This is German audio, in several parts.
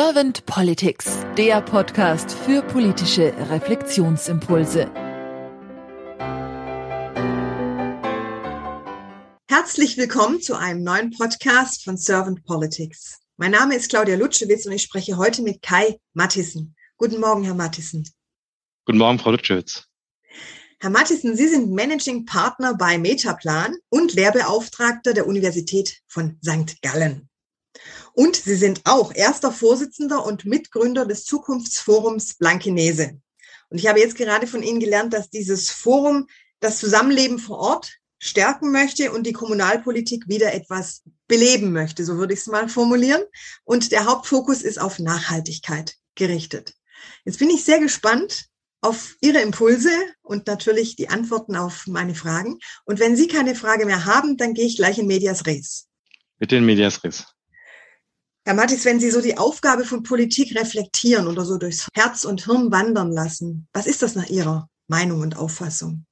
Servant Politics, der Podcast für politische Reflexionsimpulse. Herzlich willkommen zu einem neuen Podcast von Servant Politics. Mein Name ist Claudia Lutschewitz und ich spreche heute mit Kai Mattissen. Guten Morgen, Herr Mattissen. Guten Morgen, Frau Lutschewitz. Herr Mattissen, Sie sind Managing Partner bei Metaplan und Lehrbeauftragter der Universität von St. Gallen. Und Sie sind auch erster Vorsitzender und Mitgründer des Zukunftsforums Blankenese. Und ich habe jetzt gerade von Ihnen gelernt, dass dieses Forum das Zusammenleben vor Ort stärken möchte und die Kommunalpolitik wieder etwas beleben möchte, so würde ich es mal formulieren. Und der Hauptfokus ist auf Nachhaltigkeit gerichtet. Jetzt bin ich sehr gespannt, auf Ihre Impulse und natürlich die Antworten auf meine Fragen. Und wenn Sie keine Frage mehr haben, dann gehe ich gleich in Medias Res. Bitte in Medias Res. Herr Mattis, wenn Sie so die Aufgabe von Politik reflektieren oder so durchs Herz und Hirn wandern lassen, was ist das nach Ihrer Meinung und Auffassung?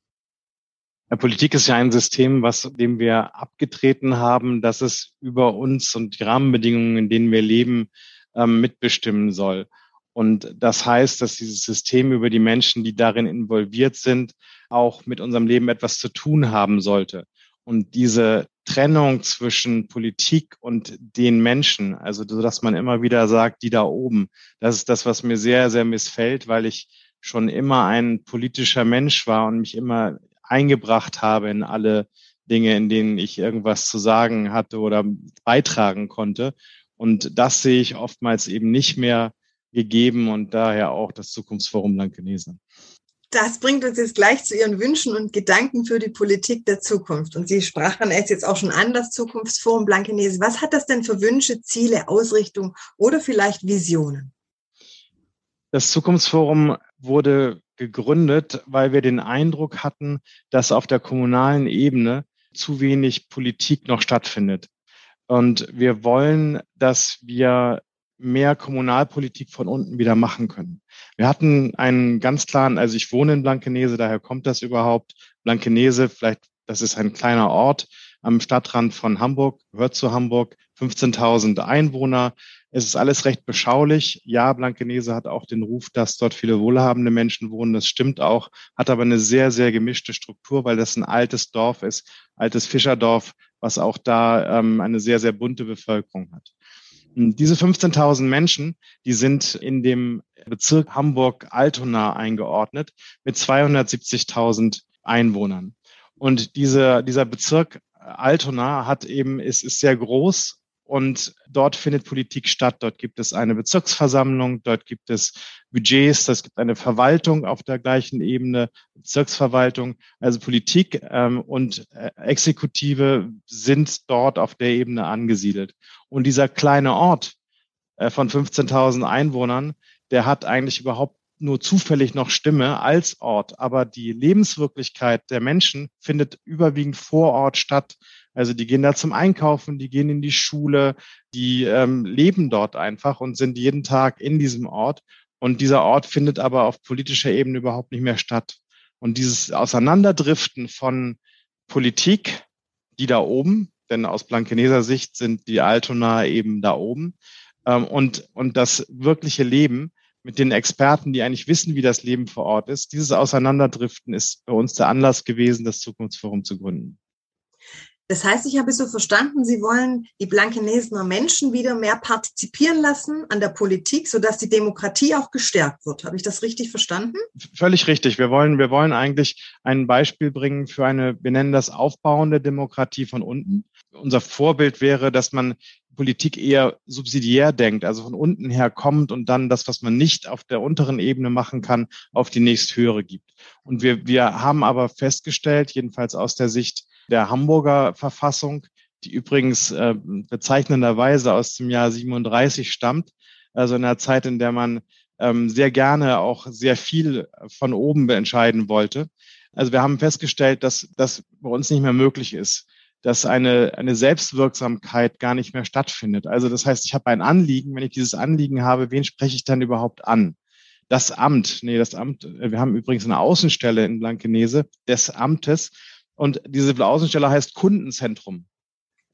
Ja, Politik ist ja ein System, was dem wir abgetreten haben, dass es über uns und die Rahmenbedingungen, in denen wir leben, ähm, mitbestimmen soll. Und das heißt, dass dieses System über die Menschen, die darin involviert sind, auch mit unserem Leben etwas zu tun haben sollte. Und diese Trennung zwischen Politik und den Menschen, also so dass man immer wieder sagt, die da oben, das ist das, was mir sehr, sehr missfällt, weil ich schon immer ein politischer Mensch war und mich immer eingebracht habe in alle Dinge, in denen ich irgendwas zu sagen hatte oder beitragen konnte. Und das sehe ich oftmals eben nicht mehr gegeben und daher auch das Zukunftsforum Blankenese. Das bringt uns jetzt gleich zu Ihren Wünschen und Gedanken für die Politik der Zukunft. Und Sie sprachen es jetzt auch schon an, das Zukunftsforum Blankenese. Was hat das denn für Wünsche, Ziele, Ausrichtung oder vielleicht Visionen? Das Zukunftsforum wurde gegründet, weil wir den Eindruck hatten, dass auf der kommunalen Ebene zu wenig Politik noch stattfindet. Und wir wollen, dass wir mehr Kommunalpolitik von unten wieder machen können. Wir hatten einen ganz klaren, also ich wohne in Blankenese, daher kommt das überhaupt. Blankenese, vielleicht, das ist ein kleiner Ort am Stadtrand von Hamburg, gehört zu Hamburg, 15.000 Einwohner. Es ist alles recht beschaulich. Ja, Blankenese hat auch den Ruf, dass dort viele wohlhabende Menschen wohnen. Das stimmt auch, hat aber eine sehr, sehr gemischte Struktur, weil das ein altes Dorf ist, altes Fischerdorf, was auch da ähm, eine sehr, sehr bunte Bevölkerung hat. Diese 15.000 Menschen, die sind in dem Bezirk Hamburg-Altona eingeordnet mit 270.000 Einwohnern. Und diese, dieser Bezirk Altona hat eben, ist, ist sehr groß und dort findet Politik statt. Dort gibt es eine Bezirksversammlung, dort gibt es Budgets, es gibt eine Verwaltung auf der gleichen Ebene, Bezirksverwaltung. Also Politik ähm, und äh, Exekutive sind dort auf der Ebene angesiedelt. Und dieser kleine Ort äh, von 15.000 Einwohnern, der hat eigentlich überhaupt nur zufällig noch Stimme als Ort, aber die Lebenswirklichkeit der Menschen findet überwiegend vor Ort statt. Also die gehen da zum Einkaufen, die gehen in die Schule, die ähm, leben dort einfach und sind jeden Tag in diesem Ort. Und dieser Ort findet aber auf politischer Ebene überhaupt nicht mehr statt. Und dieses Auseinanderdriften von Politik, die da oben, denn aus Blankeneser Sicht sind die Altona eben da oben, ähm, und, und das wirkliche Leben mit den Experten, die eigentlich wissen, wie das Leben vor Ort ist. Dieses Auseinanderdriften ist bei uns der Anlass gewesen, das Zukunftsforum zu gründen. Das heißt, ich habe es so verstanden, Sie wollen die Blankenesener Menschen wieder mehr partizipieren lassen an der Politik, sodass die Demokratie auch gestärkt wird. Habe ich das richtig verstanden? Völlig richtig. Wir wollen, wir wollen eigentlich ein Beispiel bringen für eine, wir nennen das aufbauende Demokratie von unten. Unser Vorbild wäre, dass man Politik eher subsidiär denkt, also von unten her kommt und dann das, was man nicht auf der unteren Ebene machen kann, auf die nächsthöhere gibt. Und wir, wir haben aber festgestellt, jedenfalls aus der Sicht der Hamburger Verfassung, die übrigens äh, bezeichnenderweise aus dem Jahr 37 stammt, also in einer Zeit, in der man ähm, sehr gerne auch sehr viel von oben entscheiden wollte. Also wir haben festgestellt, dass das bei uns nicht mehr möglich ist, dass eine, eine Selbstwirksamkeit gar nicht mehr stattfindet. Also das heißt, ich habe ein Anliegen, wenn ich dieses Anliegen habe, wen spreche ich dann überhaupt an? Das Amt, nee, das Amt, wir haben übrigens eine Außenstelle in Blankenese des Amtes, und diese Außenstelle heißt Kundenzentrum.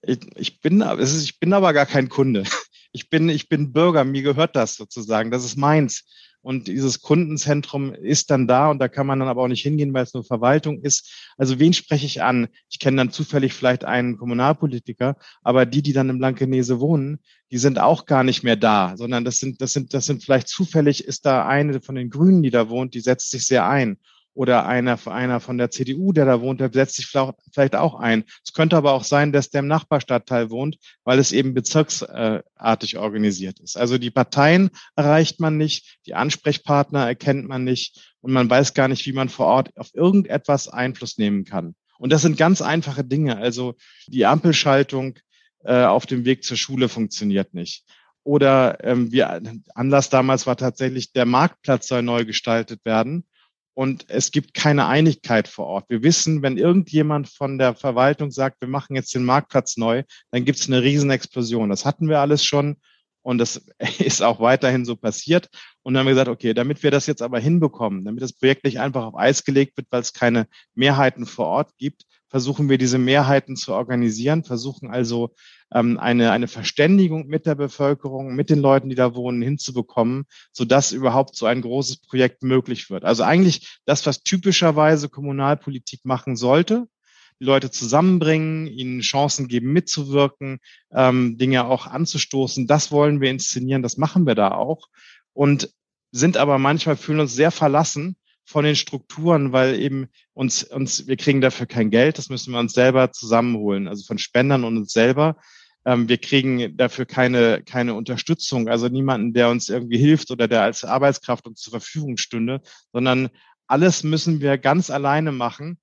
Ich, ich, bin, ist, ich bin aber gar kein Kunde. Ich bin, ich bin Bürger, mir gehört das sozusagen, das ist meins. Und dieses Kundenzentrum ist dann da und da kann man dann aber auch nicht hingehen, weil es nur Verwaltung ist. Also wen spreche ich an? Ich kenne dann zufällig vielleicht einen Kommunalpolitiker, aber die, die dann im Blankenese wohnen, die sind auch gar nicht mehr da, sondern das sind, das sind, das sind vielleicht zufällig ist da eine von den Grünen, die da wohnt, die setzt sich sehr ein oder einer, einer von der CDU, der da wohnt, der setzt sich vielleicht auch ein. Es könnte aber auch sein, dass der im Nachbarstadtteil wohnt, weil es eben bezirksartig organisiert ist. Also die Parteien erreicht man nicht, die Ansprechpartner erkennt man nicht und man weiß gar nicht, wie man vor Ort auf irgendetwas Einfluss nehmen kann. Und das sind ganz einfache Dinge. Also die Ampelschaltung äh, auf dem Weg zur Schule funktioniert nicht. Oder ähm, wir, Anlass damals war tatsächlich, der Marktplatz soll neu gestaltet werden und es gibt keine Einigkeit vor Ort. Wir wissen, wenn irgendjemand von der Verwaltung sagt, wir machen jetzt den Marktplatz neu, dann gibt es eine Riesenexplosion. Das hatten wir alles schon und das ist auch weiterhin so passiert. Und dann haben wir gesagt, okay, damit wir das jetzt aber hinbekommen, damit das Projekt nicht einfach auf Eis gelegt wird, weil es keine Mehrheiten vor Ort gibt, versuchen wir diese Mehrheiten zu organisieren, versuchen also ähm, eine, eine Verständigung mit der Bevölkerung, mit den Leuten, die da wohnen, hinzubekommen, sodass überhaupt so ein großes Projekt möglich wird. Also eigentlich das, was typischerweise Kommunalpolitik machen sollte, Leute zusammenbringen, ihnen Chancen geben, mitzuwirken, ähm, Dinge auch anzustoßen. Das wollen wir inszenieren, das machen wir da auch. Und sind aber manchmal fühlen uns sehr verlassen von den Strukturen, weil eben uns, uns, wir kriegen dafür kein Geld, das müssen wir uns selber zusammenholen, also von Spendern und uns selber. Ähm, wir kriegen dafür keine, keine Unterstützung, also niemanden, der uns irgendwie hilft oder der als Arbeitskraft uns zur Verfügung stünde, sondern alles müssen wir ganz alleine machen,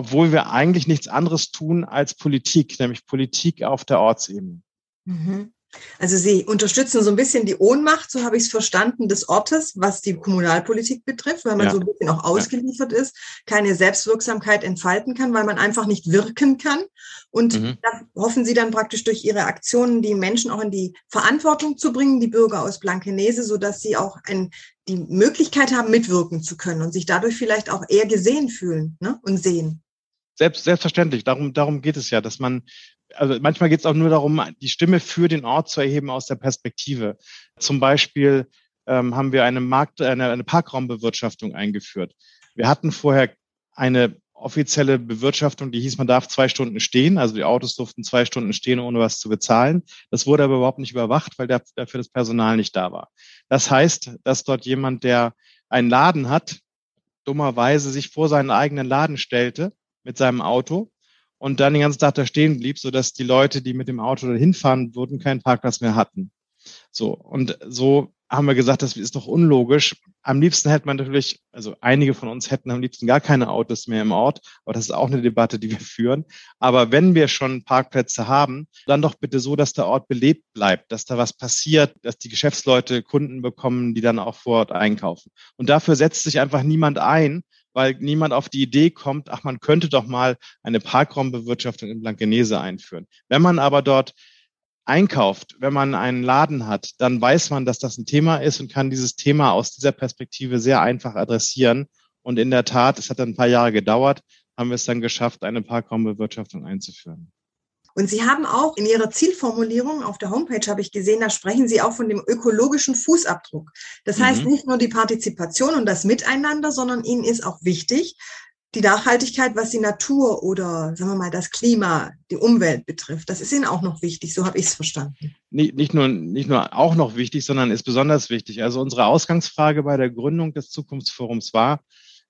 obwohl wir eigentlich nichts anderes tun als Politik, nämlich Politik auf der Ortsebene. Mhm. Also Sie unterstützen so ein bisschen die Ohnmacht, so habe ich es verstanden, des Ortes, was die Kommunalpolitik betrifft, weil man ja. so ein bisschen auch ausgeliefert ja. ist, keine Selbstwirksamkeit entfalten kann, weil man einfach nicht wirken kann. Und mhm. da hoffen Sie dann praktisch durch Ihre Aktionen die Menschen auch in die Verantwortung zu bringen, die Bürger aus Blankenese, sodass sie auch ein, die Möglichkeit haben, mitwirken zu können und sich dadurch vielleicht auch eher gesehen fühlen ne? und sehen. Selbst, selbstverständlich. Darum, darum geht es ja, dass man also manchmal geht es auch nur darum, die Stimme für den Ort zu erheben aus der Perspektive. Zum Beispiel ähm, haben wir eine Markt, eine, eine Parkraumbewirtschaftung eingeführt. Wir hatten vorher eine offizielle Bewirtschaftung, die hieß, man darf zwei Stunden stehen, also die Autos durften zwei Stunden stehen, ohne was zu bezahlen. Das wurde aber überhaupt nicht überwacht, weil dafür das Personal nicht da war. Das heißt, dass dort jemand, der einen Laden hat, dummerweise sich vor seinen eigenen Laden stellte mit seinem Auto und dann den ganzen Tag da stehen blieb, sodass die Leute, die mit dem Auto dahin fahren würden, keinen Parkplatz mehr hatten. So, und so haben wir gesagt, das ist doch unlogisch. Am liebsten hätte man natürlich, also einige von uns hätten am liebsten gar keine Autos mehr im Ort, aber das ist auch eine Debatte, die wir führen. Aber wenn wir schon Parkplätze haben, dann doch bitte so, dass der Ort belebt bleibt, dass da was passiert, dass die Geschäftsleute Kunden bekommen, die dann auch vor Ort einkaufen. Und dafür setzt sich einfach niemand ein, weil niemand auf die Idee kommt, ach, man könnte doch mal eine Parkraumbewirtschaftung in Blankenese einführen. Wenn man aber dort einkauft, wenn man einen Laden hat, dann weiß man, dass das ein Thema ist und kann dieses Thema aus dieser Perspektive sehr einfach adressieren. Und in der Tat, es hat dann ein paar Jahre gedauert, haben wir es dann geschafft, eine Parkraumbewirtschaftung einzuführen. Und Sie haben auch in Ihrer Zielformulierung auf der Homepage, habe ich gesehen, da sprechen Sie auch von dem ökologischen Fußabdruck. Das mhm. heißt nicht nur die Partizipation und das Miteinander, sondern Ihnen ist auch wichtig, die Nachhaltigkeit, was die Natur oder sagen wir mal das Klima, die Umwelt betrifft. Das ist Ihnen auch noch wichtig, so habe ich es verstanden. Nicht, nicht, nur, nicht nur auch noch wichtig, sondern ist besonders wichtig. Also unsere Ausgangsfrage bei der Gründung des Zukunftsforums war,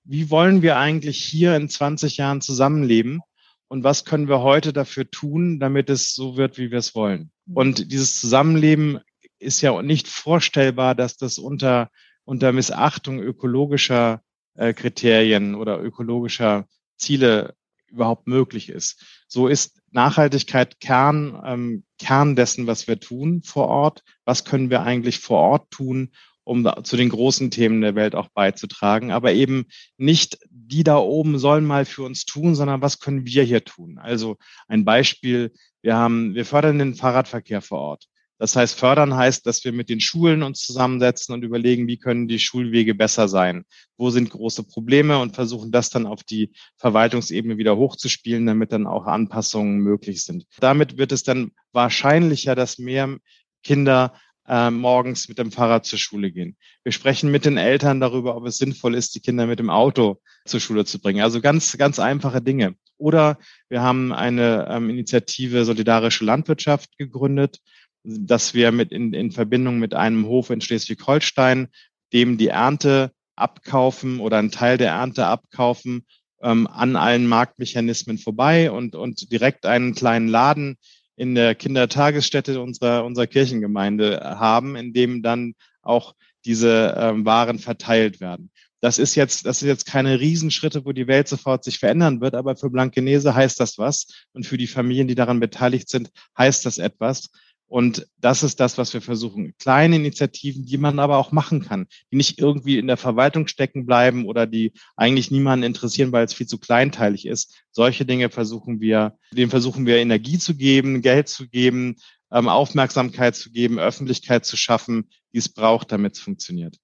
wie wollen wir eigentlich hier in 20 Jahren zusammenleben? Und was können wir heute dafür tun, damit es so wird, wie wir es wollen. Mhm. Und dieses Zusammenleben ist ja nicht vorstellbar, dass das unter, unter Missachtung ökologischer äh, Kriterien oder ökologischer Ziele überhaupt möglich ist. So ist Nachhaltigkeit Kern, ähm, Kern dessen, was wir tun vor Ort. Was können wir eigentlich vor Ort tun, um zu den großen Themen der Welt auch beizutragen. Aber eben nicht die da oben sollen mal für uns tun, sondern was können wir hier tun? Also ein Beispiel, wir haben, wir fördern den Fahrradverkehr vor Ort. Das heißt, fördern heißt, dass wir mit den Schulen uns zusammensetzen und überlegen, wie können die Schulwege besser sein? Wo sind große Probleme und versuchen das dann auf die Verwaltungsebene wieder hochzuspielen, damit dann auch Anpassungen möglich sind. Damit wird es dann wahrscheinlicher, dass mehr Kinder äh, morgens mit dem Fahrrad zur Schule gehen. Wir sprechen mit den Eltern darüber, ob es sinnvoll ist, die Kinder mit dem Auto zur Schule zu bringen. Also ganz, ganz einfache Dinge. Oder wir haben eine ähm, Initiative Solidarische Landwirtschaft gegründet, dass wir mit in, in Verbindung mit einem Hof in Schleswig-Holstein, dem die Ernte abkaufen oder einen Teil der Ernte abkaufen, ähm, an allen Marktmechanismen vorbei und, und direkt einen kleinen Laden in der Kindertagesstätte unserer, unserer Kirchengemeinde haben, in dem dann auch diese ähm, Waren verteilt werden. Das ist jetzt, das ist jetzt keine Riesenschritte, wo die Welt sofort sich verändern wird, aber für Blankenese heißt das was und für die Familien, die daran beteiligt sind, heißt das etwas. Und das ist das, was wir versuchen. Kleine Initiativen, die man aber auch machen kann, die nicht irgendwie in der Verwaltung stecken bleiben oder die eigentlich niemanden interessieren, weil es viel zu kleinteilig ist. Solche Dinge versuchen wir, denen versuchen wir Energie zu geben, Geld zu geben, ähm, Aufmerksamkeit zu geben, Öffentlichkeit zu schaffen, die es braucht, damit es funktioniert.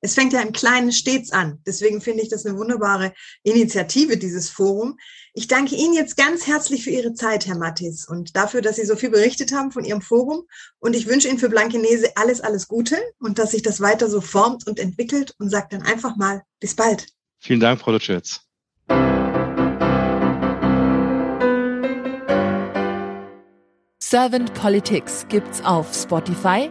Es fängt ja im Kleinen stets an. Deswegen finde ich das eine wunderbare Initiative, dieses Forum. Ich danke Ihnen jetzt ganz herzlich für Ihre Zeit, Herr Mattis, und dafür, dass Sie so viel berichtet haben von Ihrem Forum. Und ich wünsche Ihnen für Blankenese alles, alles Gute und dass sich das weiter so formt und entwickelt und sage dann einfach mal bis bald. Vielen Dank, Frau Lutschitz. Servant Politics gibt's auf Spotify,